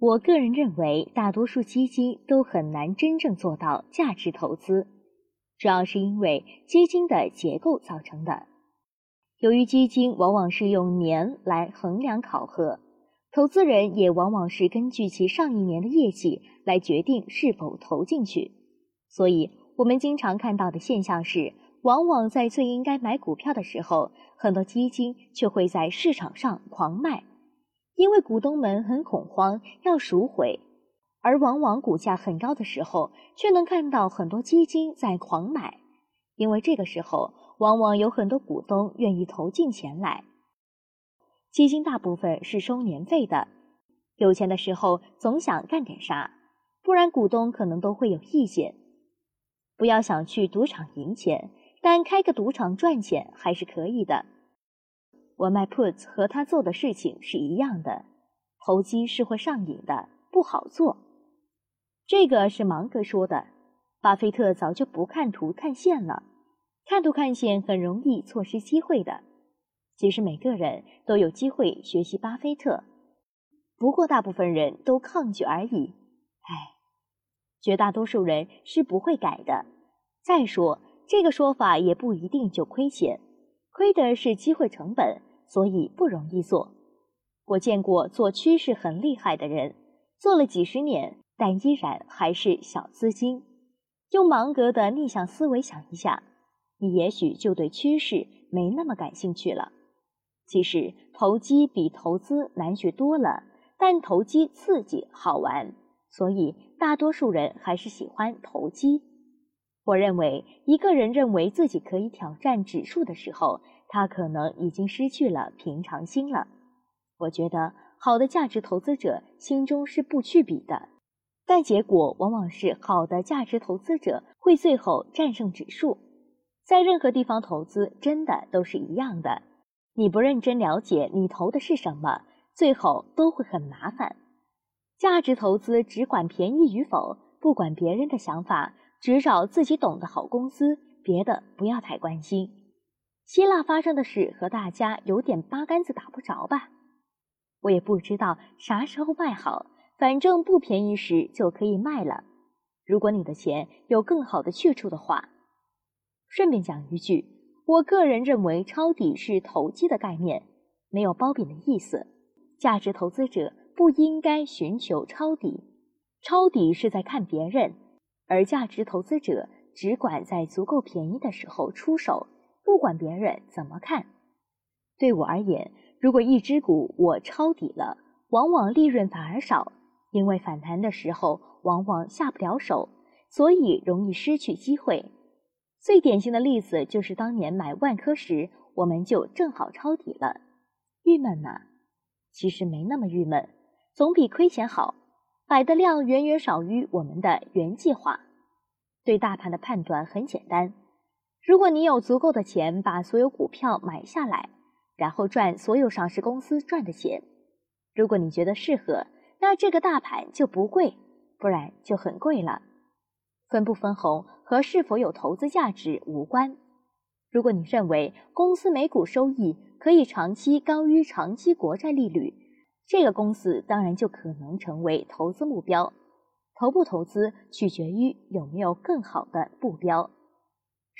我个人认为，大多数基金都很难真正做到价值投资，主要是因为基金的结构造成的。由于基金往往是用年来衡量考核，投资人也往往是根据其上一年的业绩来决定是否投进去，所以我们经常看到的现象是，往往在最应该买股票的时候，很多基金却会在市场上狂卖。因为股东们很恐慌，要赎回，而往往股价很高的时候，却能看到很多基金在狂买，因为这个时候往往有很多股东愿意投进钱来。基金大部分是收年费的，有钱的时候总想干点啥，不然股东可能都会有意见。不要想去赌场赢钱，但开个赌场赚钱还是可以的。我卖 puts 和他做的事情是一样的，投机是会上瘾的，不好做。这个是芒格说的。巴菲特早就不看图看线了，看图看线很容易错失机会的。其实每个人都有机会学习巴菲特，不过大部分人都抗拒而已。唉，绝大多数人是不会改的。再说这个说法也不一定就亏钱，亏的是机会成本。所以不容易做。我见过做趋势很厉害的人，做了几十年，但依然还是小资金。用芒格的逆向思维想一下，你也许就对趋势没那么感兴趣了。其实投机比投资难学多了，但投机刺激好玩，所以大多数人还是喜欢投机。我认为，一个人认为自己可以挑战指数的时候，他可能已经失去了平常心了。我觉得好的价值投资者心中是不去比的，但结果往往是好的价值投资者会最后战胜指数。在任何地方投资真的都是一样的，你不认真了解你投的是什么，最后都会很麻烦。价值投资只管便宜与否，不管别人的想法，只找自己懂的好公司，别的不要太关心。希腊发生的事和大家有点八竿子打不着吧？我也不知道啥时候卖好，反正不便宜时就可以卖了。如果你的钱有更好的去处的话，顺便讲一句，我个人认为抄底是投机的概念，没有褒贬的意思。价值投资者不应该寻求抄底，抄底是在看别人，而价值投资者只管在足够便宜的时候出手。不管别人怎么看，对我而言，如果一只股我抄底了，往往利润反而少，因为反弹的时候往往下不了手，所以容易失去机会。最典型的例子就是当年买万科时，我们就正好抄底了，郁闷呐。其实没那么郁闷，总比亏钱好。买的量远远少于我们的原计划。对大盘的判断很简单。如果你有足够的钱把所有股票买下来，然后赚所有上市公司赚的钱，如果你觉得适合，那这个大盘就不贵，不然就很贵了。分不分红和是否有投资价值无关。如果你认为公司每股收益可以长期高于长期国债利率，这个公司当然就可能成为投资目标。投不投资取决于有没有更好的目标。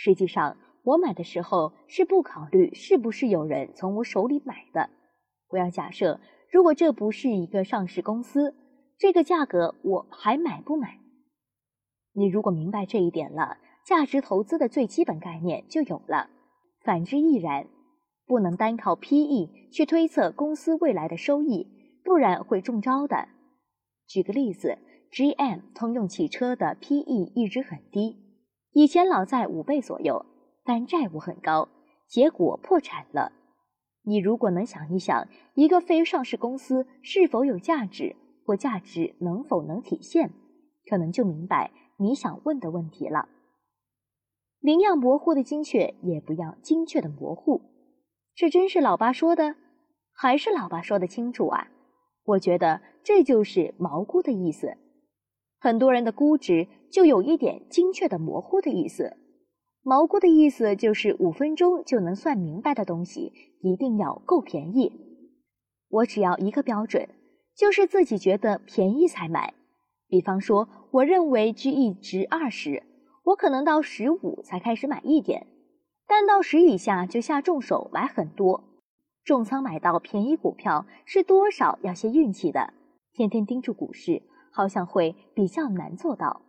实际上，我买的时候是不考虑是不是有人从我手里买的。我要假设，如果这不是一个上市公司，这个价格我还买不买？你如果明白这一点了，价值投资的最基本概念就有了。反之亦然，不能单靠 PE 去推测公司未来的收益，不然会中招的。举个例子，GM 通用汽车的 PE 一直很低。以前老在五倍左右，但债务很高，结果破产了。你如果能想一想，一个非上市公司是否有价值，或价值能否能体现，可能就明白你想问的问题了。零要模糊的精确，也不要精确的模糊。这真是老爸说的，还是老爸说的清楚啊？我觉得这就是毛估的意思。很多人的估值就有一点精确的模糊的意思，毛估的意思就是五分钟就能算明白的东西一定要够便宜。我只要一个标准，就是自己觉得便宜才买。比方说，我认为 GE 值二十，我可能到十五才开始买一点，但到十以下就下重手买很多。重仓买到便宜股票是多少要些运气的，天天盯住股市好像会比较难做到。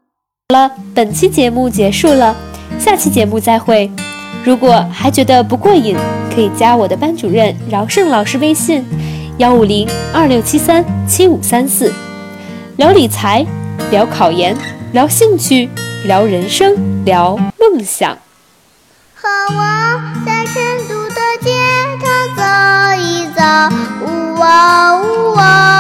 好了，本期节目结束了，下期节目再会。如果还觉得不过瘾，可以加我的班主任饶胜老师微信：幺五零二六七三七五三四，聊理财，聊考研，聊兴趣，聊人生，聊梦想。和我在成都的街头走一走，呜哦呜哦。